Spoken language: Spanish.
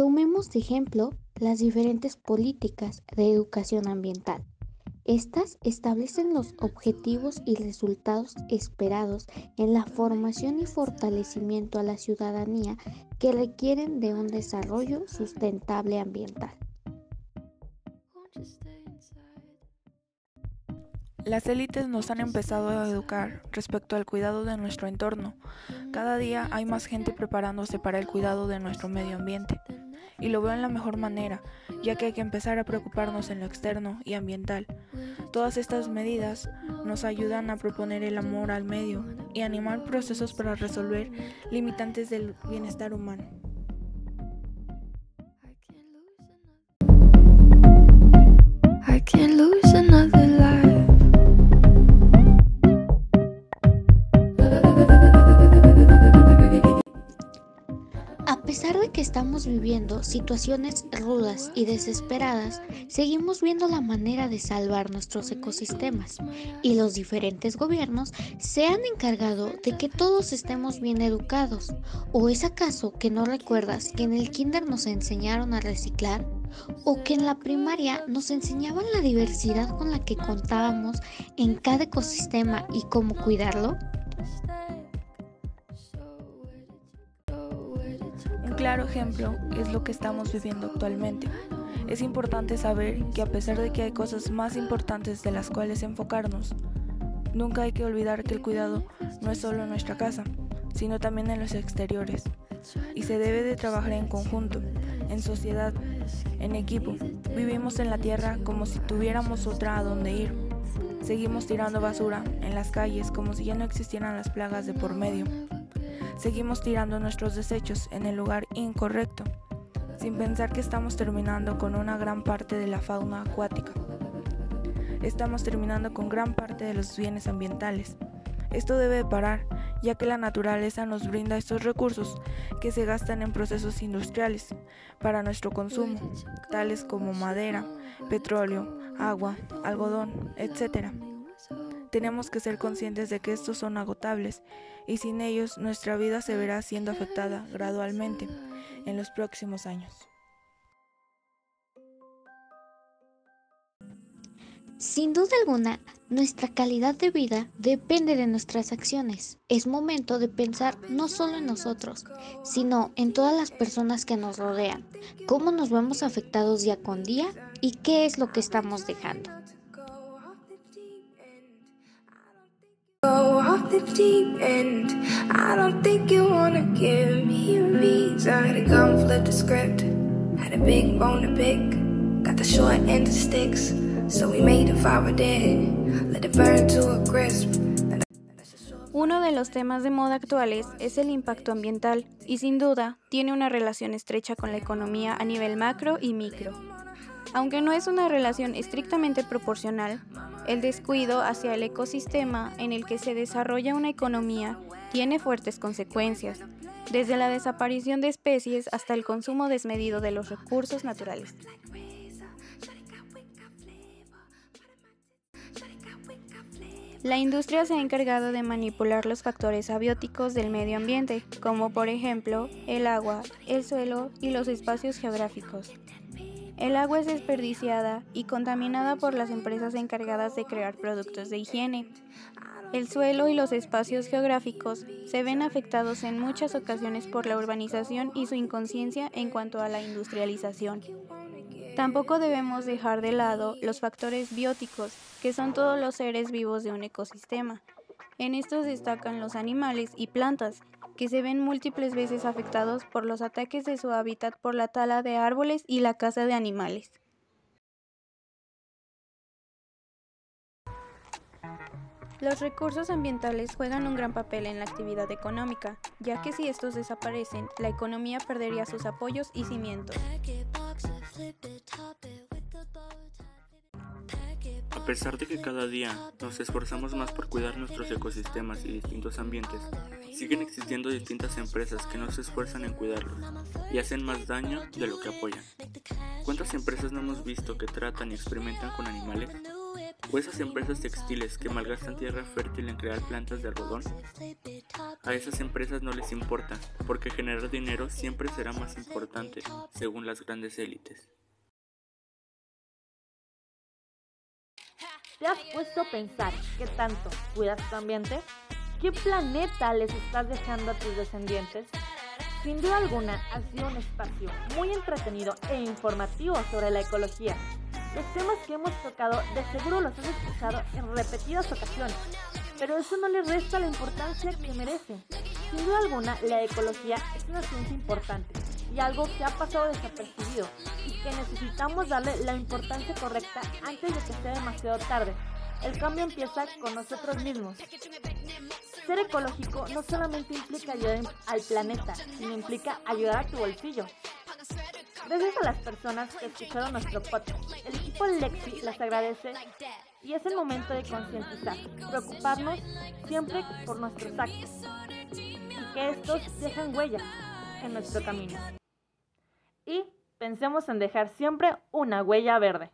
Tomemos de ejemplo las diferentes políticas de educación ambiental. Estas establecen los objetivos y resultados esperados en la formación y fortalecimiento a la ciudadanía que requieren de un desarrollo sustentable ambiental. Las élites nos han empezado a educar respecto al cuidado de nuestro entorno. Cada día hay más gente preparándose para el cuidado de nuestro medio ambiente. Y lo veo en la mejor manera, ya que hay que empezar a preocuparnos en lo externo y ambiental. Todas estas medidas nos ayudan a proponer el amor al medio y animar procesos para resolver limitantes del bienestar humano. Estamos viviendo situaciones rudas y desesperadas, seguimos viendo la manera de salvar nuestros ecosistemas y los diferentes gobiernos se han encargado de que todos estemos bien educados. ¿O es acaso que no recuerdas que en el kinder nos enseñaron a reciclar? ¿O que en la primaria nos enseñaban la diversidad con la que contábamos en cada ecosistema y cómo cuidarlo? Claro ejemplo es lo que estamos viviendo actualmente. Es importante saber que a pesar de que hay cosas más importantes de las cuales enfocarnos, nunca hay que olvidar que el cuidado no es solo en nuestra casa, sino también en los exteriores. Y se debe de trabajar en conjunto, en sociedad, en equipo. Vivimos en la tierra como si tuviéramos otra a donde ir. Seguimos tirando basura en las calles como si ya no existieran las plagas de por medio. Seguimos tirando nuestros desechos en el lugar incorrecto, sin pensar que estamos terminando con una gran parte de la fauna acuática. Estamos terminando con gran parte de los bienes ambientales. Esto debe parar, ya que la naturaleza nos brinda estos recursos que se gastan en procesos industriales para nuestro consumo, tales como madera, petróleo, agua, algodón, etc. Tenemos que ser conscientes de que estos son agotables y sin ellos nuestra vida se verá siendo afectada gradualmente en los próximos años. Sin duda alguna, nuestra calidad de vida depende de nuestras acciones. Es momento de pensar no solo en nosotros, sino en todas las personas que nos rodean, cómo nos vemos afectados día con día y qué es lo que estamos dejando. The deep end. I don't think you wanna give me a reason. Had a gun, flip the script. Had a big bone to pick. Got the short end of sticks. So we made a fire dead. Let it burn to a crisp. Uno de los temas de moda actuales es el impacto ambiental y sin duda tiene una relación estrecha con la economía a nivel macro y micro. Aunque no es una relación estrictamente proporcional, el descuido hacia el ecosistema en el que se desarrolla una economía tiene fuertes consecuencias, desde la desaparición de especies hasta el consumo desmedido de los recursos naturales. La industria se ha encargado de manipular los factores abióticos del medio ambiente, como por ejemplo el agua, el suelo y los espacios geográficos. El agua es desperdiciada y contaminada por las empresas encargadas de crear productos de higiene. El suelo y los espacios geográficos se ven afectados en muchas ocasiones por la urbanización y su inconsciencia en cuanto a la industrialización. Tampoco debemos dejar de lado los factores bióticos, que son todos los seres vivos de un ecosistema. En estos destacan los animales y plantas, que se ven múltiples veces afectados por los ataques de su hábitat por la tala de árboles y la caza de animales. Los recursos ambientales juegan un gran papel en la actividad económica, ya que si estos desaparecen, la economía perdería sus apoyos y cimientos. Pesar de que cada día nos esforzamos más por cuidar nuestros ecosistemas y distintos ambientes, siguen existiendo distintas empresas que no se esfuerzan en cuidarlos y hacen más daño de lo que apoyan. ¿Cuántas empresas no hemos visto que tratan y experimentan con animales? ¿O esas empresas textiles que malgastan tierra fértil en crear plantas de algodón? A esas empresas no les importa, porque generar dinero siempre será más importante, según las grandes élites. ¿Te has puesto a pensar qué tanto cuidas tu ambiente? ¿Qué planeta les estás dejando a tus descendientes? Sin duda alguna, ha sido un espacio muy entretenido e informativo sobre la ecología. Los temas que hemos tocado de seguro los has escuchado en repetidas ocasiones, pero eso no le resta la importancia que merecen. Sin duda alguna, la ecología es una ciencia importante y algo que ha pasado desapercibido y que necesitamos darle la importancia correcta antes de que sea demasiado tarde. El cambio empieza con nosotros mismos. Ser ecológico no solamente implica ayudar al planeta, sino implica ayudar a tu bolsillo. Gracias a las personas que escucharon nuestro podcast, el equipo Lexi las agradece y es el momento de concientizar, preocuparnos siempre por nuestros actos y que estos dejen huella en nuestro camino. Y pensemos en dejar siempre una huella verde.